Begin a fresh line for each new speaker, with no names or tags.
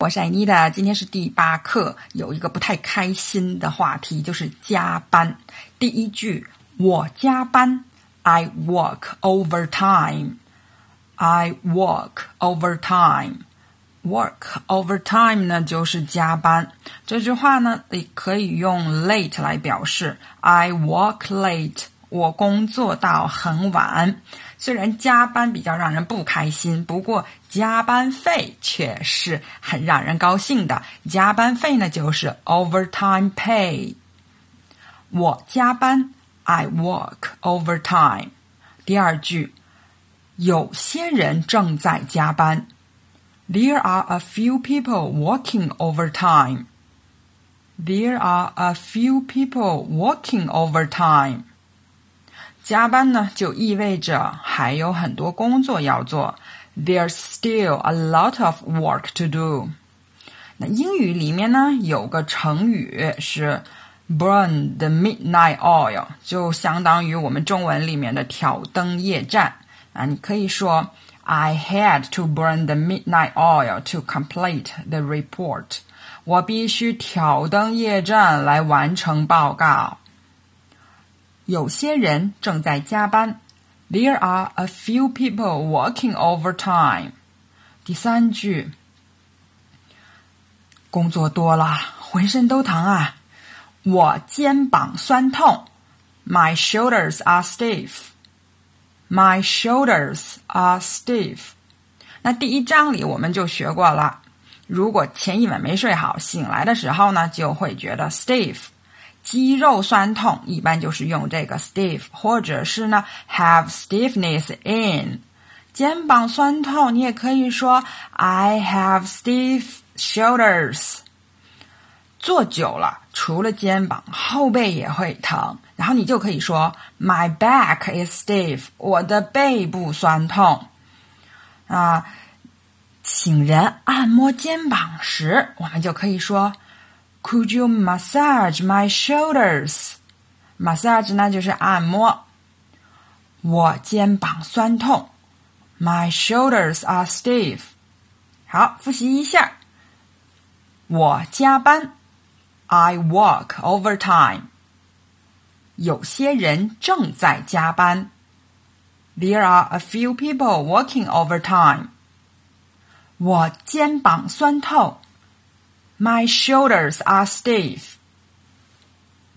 我是艾妮的，今天是第八课，有一个不太开心的话题，就是加班。第一句，我加班，I work overtime。I work overtime。work overtime 呢就是加班。这句话呢，也可以用 late 来表示。I work late。我工作到很晚。虽然加班比较让人不开心，不过加班费却是很让人高兴的。加班费呢，就是 overtime pay。我加班，I work overtime。第二句，有些人正在加班。There are a few people working overtime. There are a few people working overtime. 加班呢，就意味着还有很多工作要做。There's still a lot of work to do。那英语里面呢，有个成语是 “burn the midnight oil”，就相当于我们中文里面的挑灯夜战啊。你可以说 “I had to burn the midnight oil to complete the report”。我必须挑灯夜战来完成报告。有些人正在加班。There are a few people working overtime。第三句，工作多了，浑身都疼啊！我肩膀酸痛。My shoulders are stiff. My shoulders are stiff. 那第一章里我们就学过了，如果前一晚没睡好，醒来的时候呢，就会觉得 stiff。肌肉酸痛一般就是用这个 stiff，或者是呢 have stiffness in。肩膀酸痛，你也可以说 I have stiff shoulders。坐久了，除了肩膀，后背也会疼，然后你就可以说 My back is stiff，我的背部酸痛。啊，请人按摩肩膀时，我们就可以说。Could you massage my shoulders? Massage 那就是按摩。我肩膀酸痛。My shoulders are stiff。好，复习一下。我加班。I work overtime。有些人正在加班。There are a few people working overtime。我肩膀酸痛。 My shoulders are stiff.